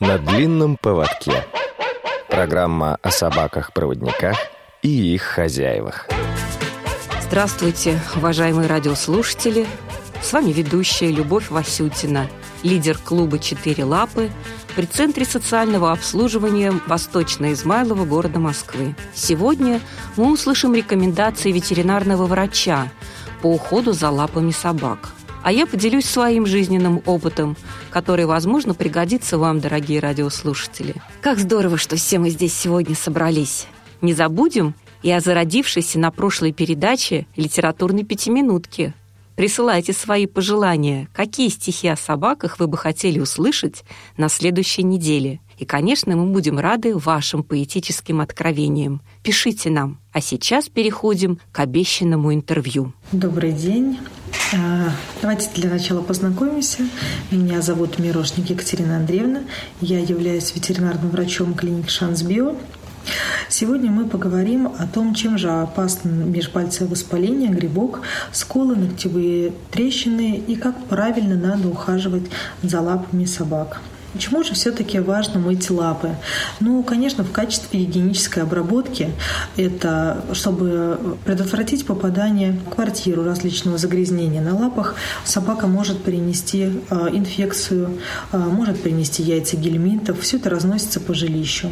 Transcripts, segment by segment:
на длинном поводке. Программа о собаках-проводниках и их хозяевах. Здравствуйте, уважаемые радиослушатели. С вами ведущая Любовь Васютина, лидер клуба «Четыре лапы» при Центре социального обслуживания Восточно-Измайлова города Москвы. Сегодня мы услышим рекомендации ветеринарного врача по уходу за лапами собак – а я поделюсь своим жизненным опытом, который, возможно, пригодится вам, дорогие радиослушатели. Как здорово, что все мы здесь сегодня собрались. Не забудем и о зародившейся на прошлой передаче литературной пятиминутки. Присылайте свои пожелания, какие стихи о собаках вы бы хотели услышать на следующей неделе. И, конечно, мы будем рады вашим поэтическим откровениям. Пишите нам. А сейчас переходим к обещанному интервью. Добрый день. А, давайте для начала познакомимся. Меня зовут Мирошник Екатерина Андреевна. Я являюсь ветеринарным врачом клиники Шансбио. Сегодня мы поговорим о том, чем же опасно межпальцевое воспаление, грибок, сколы, ногтевые трещины и как правильно надо ухаживать за лапами собак. Почему же все-таки важно мыть лапы? Ну, конечно, в качестве гигиенической обработки это, чтобы предотвратить попадание в квартиру различного загрязнения на лапах, собака может перенести э, инфекцию, э, может перенести яйца гельминтов, все это разносится по жилищу.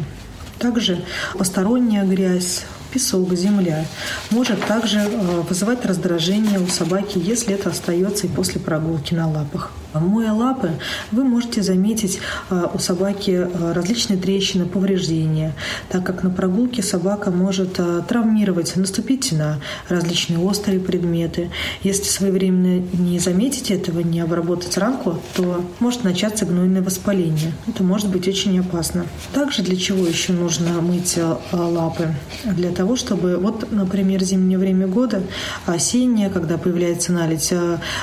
Также посторонняя грязь, песок, земля может также э, вызывать раздражение у собаки, если это остается и после прогулки на лапах. Моя лапы, вы можете заметить э, у собаки э, различные трещины, повреждения, так как на прогулке собака может э, травмировать, наступить на различные острые предметы. Если своевременно не заметить этого, не обработать ранку, то может начаться гнойное воспаление. Это может быть очень опасно. Также для чего еще нужно мыть лапы? Для того, чтобы, вот, например, зимнее время года, осеннее, когда появляется наледь,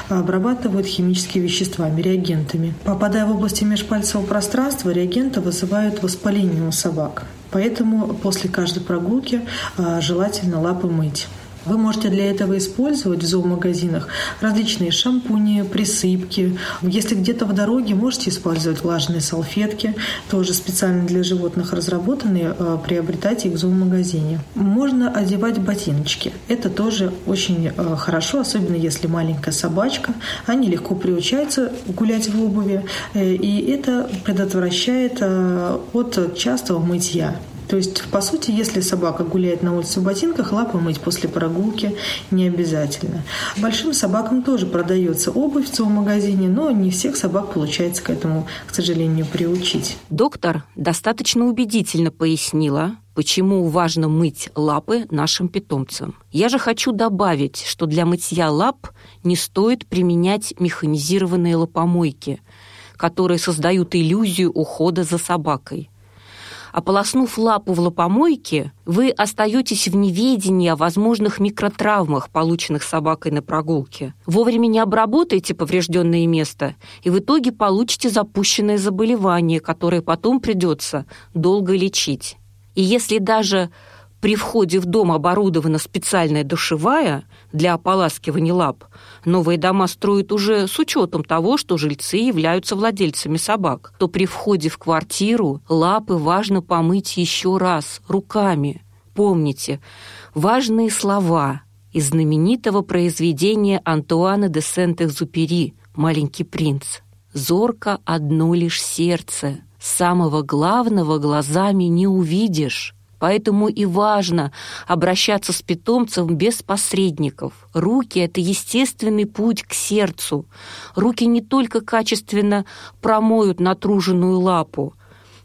обрабатывают химические вещества веществами, реагентами. Попадая в области межпальцевого пространства, реагенты вызывают воспаление у собак. Поэтому после каждой прогулки а, желательно лапы мыть. Вы можете для этого использовать в зоомагазинах различные шампуни, присыпки. Если где-то в дороге, можете использовать влажные салфетки, тоже специально для животных разработанные, э, приобретать их в зоомагазине. Можно одевать ботиночки. Это тоже очень э, хорошо, особенно если маленькая собачка. Они легко приучаются гулять в обуви, э, и это предотвращает от частого мытья. То есть, по сути, если собака гуляет на улице в ботинках, лапы мыть после прогулки не обязательно. Большим собакам тоже продается обувь в зоомагазине, но не всех собак получается к этому, к сожалению, приучить. Доктор достаточно убедительно пояснила, почему важно мыть лапы нашим питомцам. Я же хочу добавить, что для мытья лап не стоит применять механизированные лапомойки, которые создают иллюзию ухода за собакой. Ополоснув лапу в лапомойке, вы остаетесь в неведении о возможных микротравмах, полученных собакой на прогулке. Вовремя не обработайте поврежденное место, и в итоге получите запущенное заболевание, которое потом придется долго лечить. И если даже при входе в дом оборудована специальная душевая для ополаскивания лап. Новые дома строят уже с учетом того, что жильцы являются владельцами собак. То при входе в квартиру лапы важно помыть еще раз руками. Помните, важные слова из знаменитого произведения Антуана де Сент-Экзупери «Маленький принц». «Зорко одно лишь сердце, самого главного глазами не увидишь». Поэтому и важно обращаться с питомцем без посредников. Руки – это естественный путь к сердцу. Руки не только качественно промоют натруженную лапу,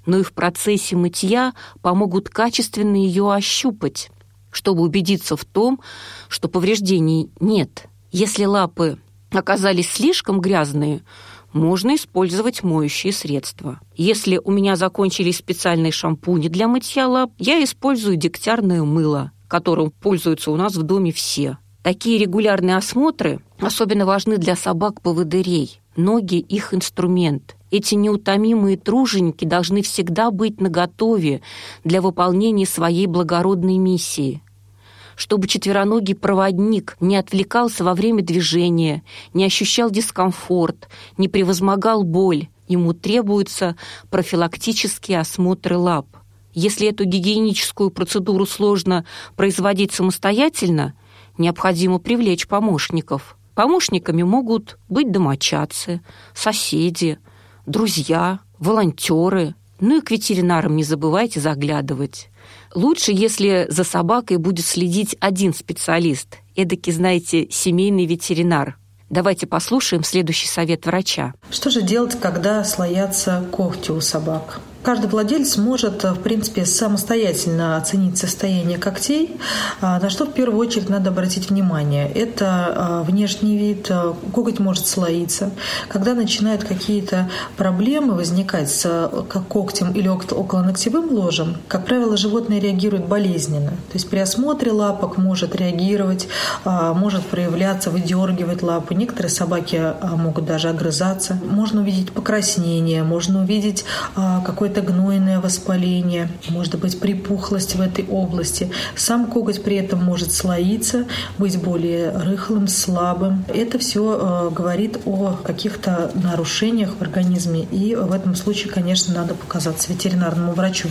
но и в процессе мытья помогут качественно ее ощупать, чтобы убедиться в том, что повреждений нет. Если лапы оказались слишком грязные – можно использовать моющие средства. Если у меня закончились специальные шампуни для мытья лап, я использую дегтярное мыло, которым пользуются у нас в доме все. Такие регулярные осмотры особенно важны для собак-поводырей. Ноги – их инструмент. Эти неутомимые труженики должны всегда быть наготове для выполнения своей благородной миссии – чтобы четвероногий проводник не отвлекался во время движения, не ощущал дискомфорт, не превозмогал боль. ему требуются профилактические осмотры лап. Если эту гигиеническую процедуру сложно производить самостоятельно, необходимо привлечь помощников. Помощниками могут быть домочадцы, соседи, друзья, волонтеры. Ну и к ветеринарам не забывайте заглядывать. Лучше, если за собакой будет следить один специалист, эдакий, знаете, семейный ветеринар. Давайте послушаем следующий совет врача. Что же делать, когда слоятся когти у собак? Каждый владелец может, в принципе, самостоятельно оценить состояние когтей, а, на что в первую очередь надо обратить внимание. Это а, внешний вид, а, коготь может слоиться. Когда начинают какие-то проблемы возникать с когтем или околоногтевым ложем, как правило, животное реагирует болезненно. То есть при осмотре лапок может реагировать, может проявляться, выдергивать лапы. Некоторые собаки могут даже огрызаться. Можно увидеть покраснение, можно увидеть какой какое-то гнойное воспаление, может быть припухлость в этой области. Сам коготь при этом может слоиться, быть более рыхлым, слабым. Это все э, говорит о каких-то нарушениях в организме, и в этом случае, конечно, надо показаться ветеринарному врачу.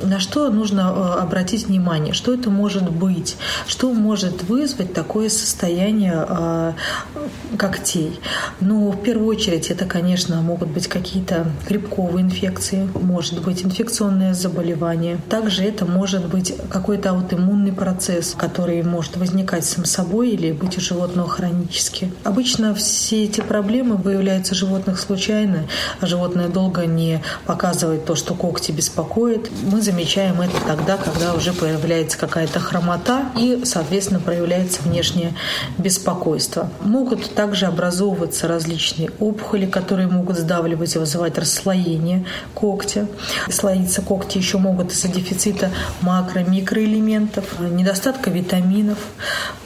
На что нужно э, обратить внимание? Что это может быть? Что может вызвать такое состояние э, когтей? Ну, в первую очередь, это, конечно, могут быть какие-то грибковые инфекции, может быть инфекционное заболевание. Также это может быть какой-то аутоиммунный процесс, который может возникать сам собой или быть у животного хронически. Обычно все эти проблемы выявляются у животных случайно, а животное долго не показывает то, что когти беспокоит. Мы замечаем это тогда, когда уже появляется какая-то хромота и, соответственно, проявляется внешнее беспокойство. Могут также образовываться различные опухоли, которые могут сдавливать и вызывать расслоение когтя когтя. Слоиться когти еще могут из-за дефицита макро-микроэлементов, недостатка витаминов,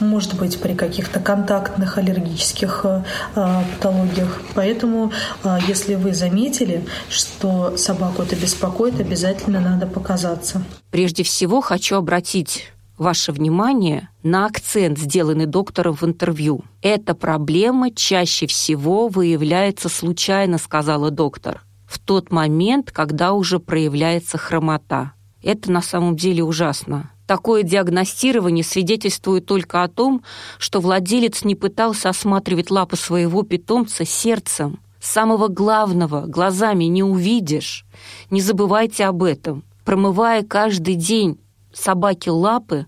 может быть, при каких-то контактных аллергических э, патологиях. Поэтому, э, если вы заметили, что собаку это беспокоит, обязательно надо показаться. Прежде всего, хочу обратить ваше внимание на акцент, сделанный доктором в интервью. Эта проблема чаще всего выявляется случайно, сказала доктор в тот момент, когда уже проявляется хромота. Это на самом деле ужасно. Такое диагностирование свидетельствует только о том, что владелец не пытался осматривать лапы своего питомца сердцем. Самого главного глазами не увидишь. Не забывайте об этом. Промывая каждый день собаке лапы,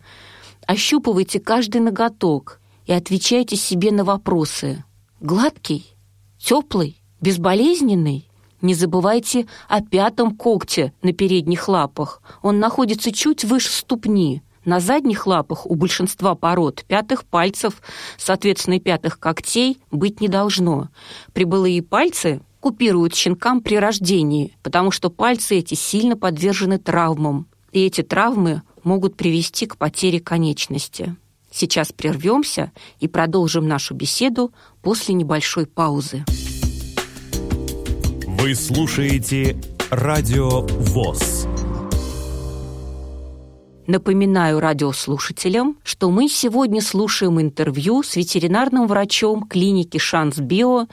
ощупывайте каждый ноготок и отвечайте себе на вопросы. Гладкий? Теплый? Безболезненный? Не забывайте о пятом когте на передних лапах. Он находится чуть выше ступни. На задних лапах у большинства пород пятых пальцев, соответственно, пятых когтей, быть не должно. Прибылые пальцы купируют щенкам при рождении, потому что пальцы эти сильно подвержены травмам. И эти травмы могут привести к потере конечности. Сейчас прервемся и продолжим нашу беседу после небольшой паузы. Вы слушаете Радио ВОЗ. Напоминаю радиослушателям, что мы сегодня слушаем интервью с ветеринарным врачом клиники «Шанс Био»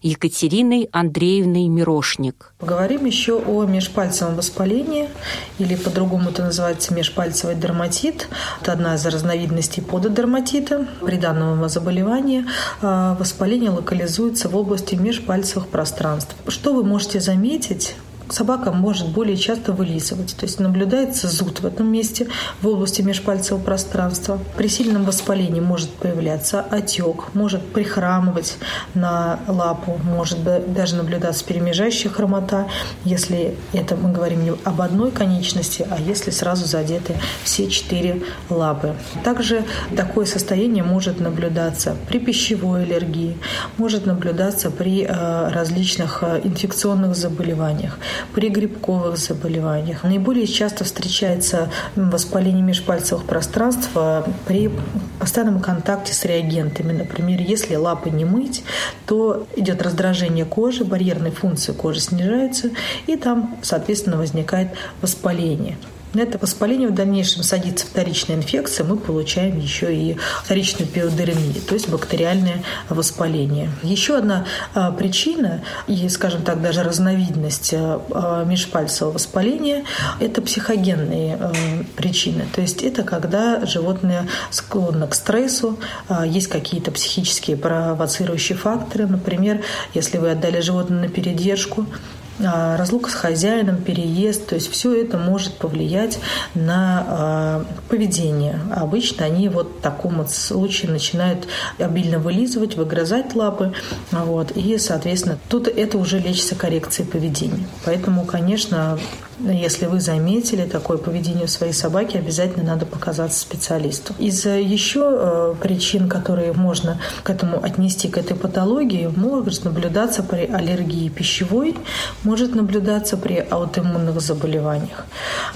Екатериной Андреевной Мирошник. Поговорим еще о межпальцевом воспалении, или по-другому это называется межпальцевый дерматит. Это одна из разновидностей пододерматита. При данном заболевании а, воспаление локализуется в области межпальцевых пространств. Что вы можете заметить собака может более часто вылизывать. То есть наблюдается зуд в этом месте, в области межпальцевого пространства. При сильном воспалении может появляться отек, может прихрамывать на лапу, может даже наблюдаться перемежающая хромота, если это мы говорим не об одной конечности, а если сразу задеты все четыре лапы. Также такое состояние может наблюдаться при пищевой аллергии, может наблюдаться при э, различных э, инфекционных заболеваниях при грибковых заболеваниях. Наиболее часто встречается воспаление межпальцевых пространств а, при постоянном контакте с реагентами. Например, если лапы не мыть, то идет раздражение кожи, барьерные функции кожи снижаются, и там, соответственно, возникает воспаление. На это воспаление в дальнейшем садится вторичная инфекция, мы получаем еще и вторичную пиодермию, то есть бактериальное воспаление. Еще одна а, причина, и, скажем так, даже разновидность а, межпальцевого воспаления, это психогенные а, причины. То есть это когда животное склонно к стрессу, есть какие-то психические провоцирующие факторы. Например, если вы отдали животное на передержку, а, разлука с хозяином, переезд, то есть все это может повлиять на а, поведение. Обычно они вот в таком вот случае начинают обильно вылизывать, выгрызать лапы, вот, и, соответственно, тут это уже лечится коррекцией поведения. Поэтому, конечно, если вы заметили такое поведение у своей собаки, обязательно надо показаться специалисту. Из еще э, причин, которые можно к этому отнести, к этой патологии, может наблюдаться при аллергии пищевой, может наблюдаться при аутоиммунных заболеваниях,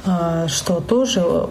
э, что тоже,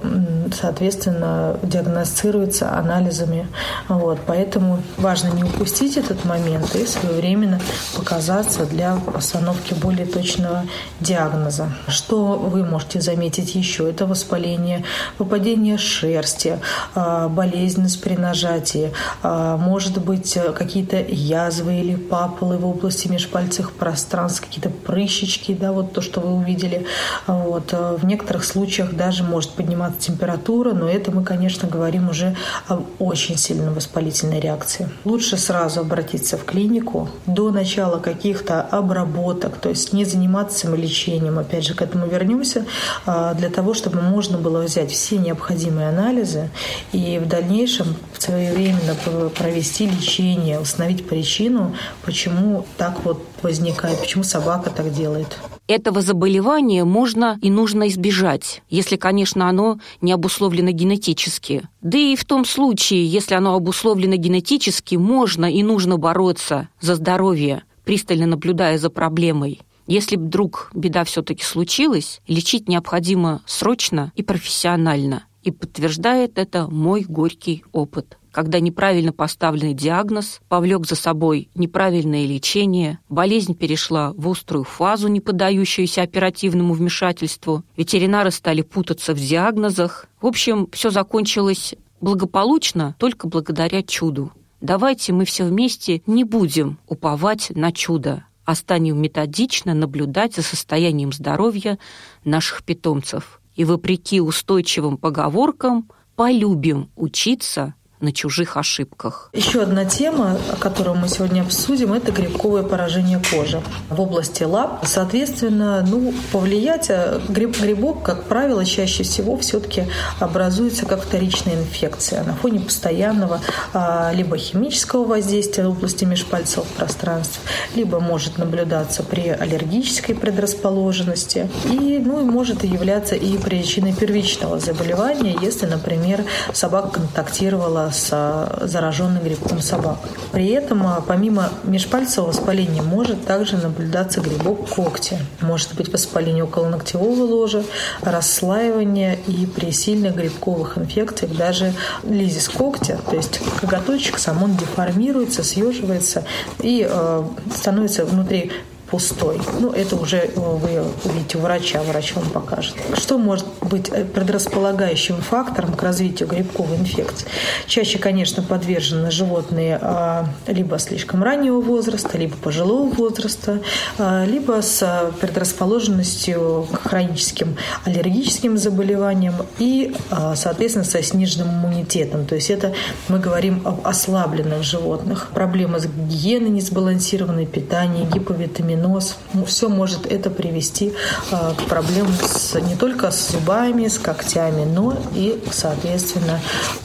соответственно, диагностируется анализами. Вот. Поэтому важно не упустить этот момент и своевременно показаться для постановки более точного диагноза. Что вы можете заметить еще? Это воспаление, выпадение шерсти, а, болезненность при нажатии, а, может быть какие-то язвы или папулы в области межпальцевых пространств, какие-то прыщички, да, вот то, что вы увидели. Вот. Э, в некоторых случаях даже может подниматься температура, но это мы, конечно, говорим уже об очень сильной воспалительной реакции. Лучше сразу обратиться в клинику до начала каких-то обработок, то есть не заниматься самолечением, опять же, к этому вернемся, а, для того, чтобы можно было взять все необходимые анализы и в дальнейшем своевременно провести лечение, установить причину, почему так вот возникает, почему собака так делает. Этого заболевания можно и нужно избежать, если, конечно, оно не обусловлено генетически. Да и в том случае, если оно обусловлено генетически, можно и нужно бороться за здоровье, пристально наблюдая за проблемой. Если вдруг беда все-таки случилась, лечить необходимо срочно и профессионально. И подтверждает это мой горький опыт когда неправильно поставленный диагноз повлек за собой неправильное лечение, болезнь перешла в острую фазу, не поддающуюся оперативному вмешательству, ветеринары стали путаться в диагнозах. В общем, все закончилось благополучно только благодаря чуду. Давайте мы все вместе не будем уповать на чудо, а станем методично наблюдать за состоянием здоровья наших питомцев. И вопреки устойчивым поговоркам полюбим учиться на чужих ошибках. Еще одна тема, которую мы сегодня обсудим, это грибковое поражение кожи в области лап. Соответственно, ну, повлиять а, гриб, грибок, как правило, чаще всего все-таки образуется как вторичная инфекция на фоне постоянного а, либо химического воздействия в области межпальцевых пространств, либо может наблюдаться при аллергической предрасположенности и, ну, и может являться и причиной первичного заболевания, если, например, собака контактировала с зараженной грибком собакой. При этом, а, помимо межпальцевого воспаления, может также наблюдаться грибок когтя. Может быть воспаление около ногтевого ложа, расслаивание и при сильных грибковых инфекциях даже лизис когтя, то есть коготочек сам он деформируется, съеживается и э, становится внутри пустой. Ну, это уже э, вы увидите у врача, врач вам покажет. Что может быть э, предрасполагающим фактором к развитию грибковой инфекции? Чаще, конечно, подвержены животные а, либо слишком раннего возраста, либо пожилого возраста, а, либо с предрасположенностью к хроническим аллергическим заболеваниям и, а, соответственно, со сниженным иммунитетом. То есть это мы говорим об ослабленных животных. Проблемы с гигиеной, несбалансированное питание, гиповитамин нос. Ну, все может это привести а, к проблемам с, не только с зубами, с когтями, но и, соответственно,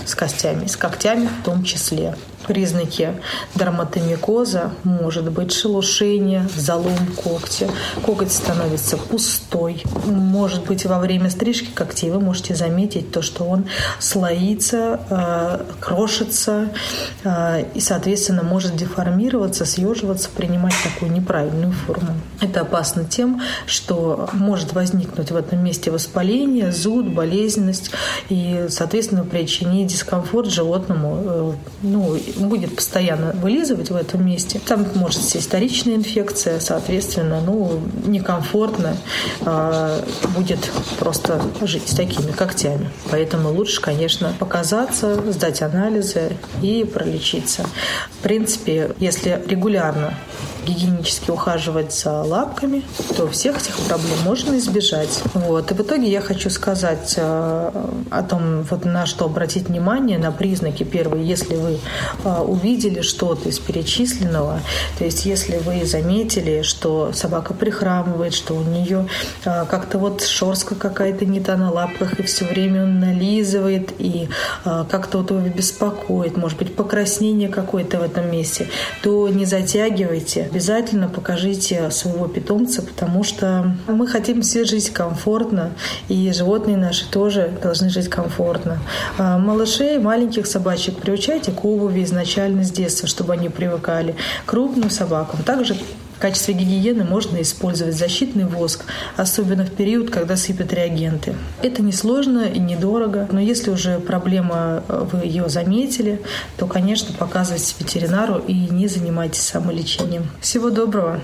с костями, с когтями в том числе признаки дерматомикоза может быть шелушение, залом когтя, коготь становится пустой. Может быть, во время стрижки когтей вы можете заметить то, что он слоится, э, крошится э, и, соответственно, может деформироваться, съеживаться, принимать такую неправильную форму. Это опасно тем, что может возникнуть в этом месте воспаление, зуд, болезненность и, соответственно, причинить дискомфорт животному, э, ну, будет постоянно вылизывать в этом месте, там может сесть вторичная инфекция, соответственно, ну, некомфортно э, будет просто жить с такими когтями. Поэтому лучше, конечно, показаться, сдать анализы и пролечиться. В принципе, если регулярно гигиенически ухаживать за лапками, то всех этих проблем можно избежать. Вот. И в итоге я хочу сказать э, о том, вот на что обратить внимание, на признаки. Первые, если вы э, увидели что-то из перечисленного, то есть если вы заметили, что собака прихрамывает, что у нее э, как-то вот шорстка какая-то не та на лапках, и все время он нализывает, и как-то вот его беспокоит, может быть, покраснение какое-то в этом месте, то не затягивайте, обязательно покажите своего питомца, потому что мы хотим все жить комфортно, и животные наши тоже должны жить комфортно. А малышей, маленьких собачек приучайте к обуви изначально с детства, чтобы они привыкали. Крупным собакам также в качестве гигиены можно использовать защитный воск, особенно в период, когда сыпят реагенты. Это несложно и недорого, но если уже проблема, э, вы ее заметили, то, конечно, показывайте ветеринару и не занимайтесь самолечением. Всего доброго!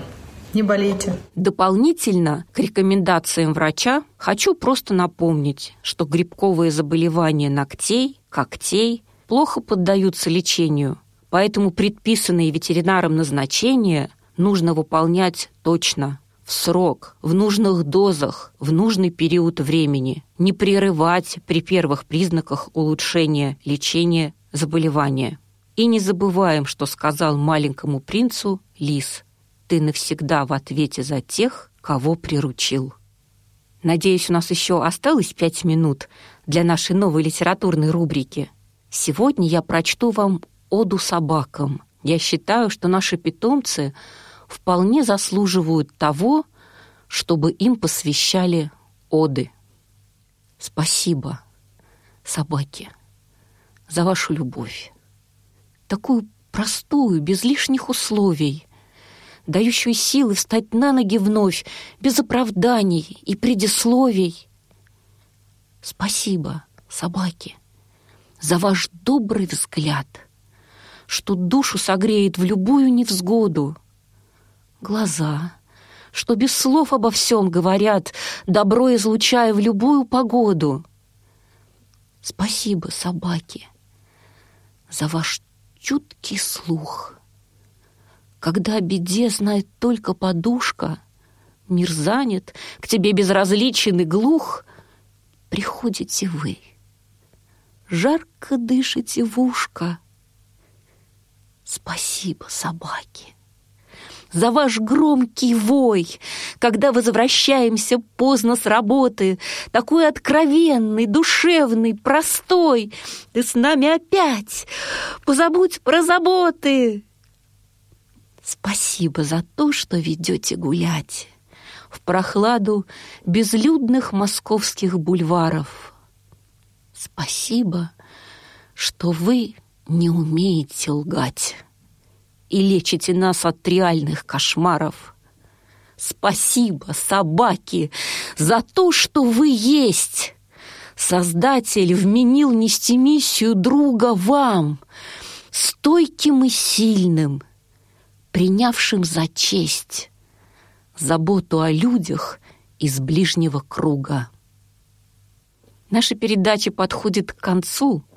Не болейте. Дополнительно к рекомендациям врача хочу просто напомнить, что грибковые заболевания ногтей, когтей плохо поддаются лечению, поэтому предписанные ветеринаром назначения – нужно выполнять точно, в срок, в нужных дозах, в нужный период времени, не прерывать при первых признаках улучшения лечения заболевания. И не забываем, что сказал маленькому принцу лис. Ты навсегда в ответе за тех, кого приручил. Надеюсь, у нас еще осталось пять минут для нашей новой литературной рубрики. Сегодня я прочту вам «Оду собакам». Я считаю, что наши питомцы — вполне заслуживают того, чтобы им посвящали оды. Спасибо, собаки, за вашу любовь. Такую простую, без лишних условий, дающую силы встать на ноги вновь, без оправданий и предисловий. Спасибо, собаки, за ваш добрый взгляд, что душу согреет в любую невзгоду — глаза, что без слов обо всем говорят, добро излучая в любую погоду. Спасибо, собаки, за ваш чуткий слух. Когда о беде знает только подушка, мир занят, к тебе безразличен и глух, приходите вы. Жарко дышите в ушко. Спасибо, собаки за ваш громкий вой, когда возвращаемся поздно с работы, такой откровенный, душевный, простой. Ты с нами опять, позабудь про заботы. Спасибо за то, что ведете гулять в прохладу безлюдных московских бульваров. Спасибо, что вы не умеете лгать и лечите нас от реальных кошмаров. Спасибо, собаки, за то, что вы есть. Создатель вменил нести миссию друга вам, стойким и сильным, принявшим за честь заботу о людях из ближнего круга. Наша передача подходит к концу —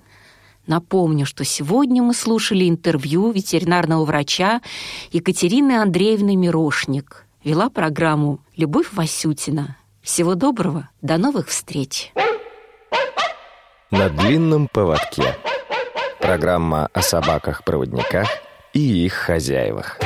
Напомню, что сегодня мы слушали интервью ветеринарного врача Екатерины Андреевны Мирошник. Вела программу Любовь Васютина. Всего доброго, до новых встреч. На длинном поводке. Программа о собаках-проводниках и их хозяевах.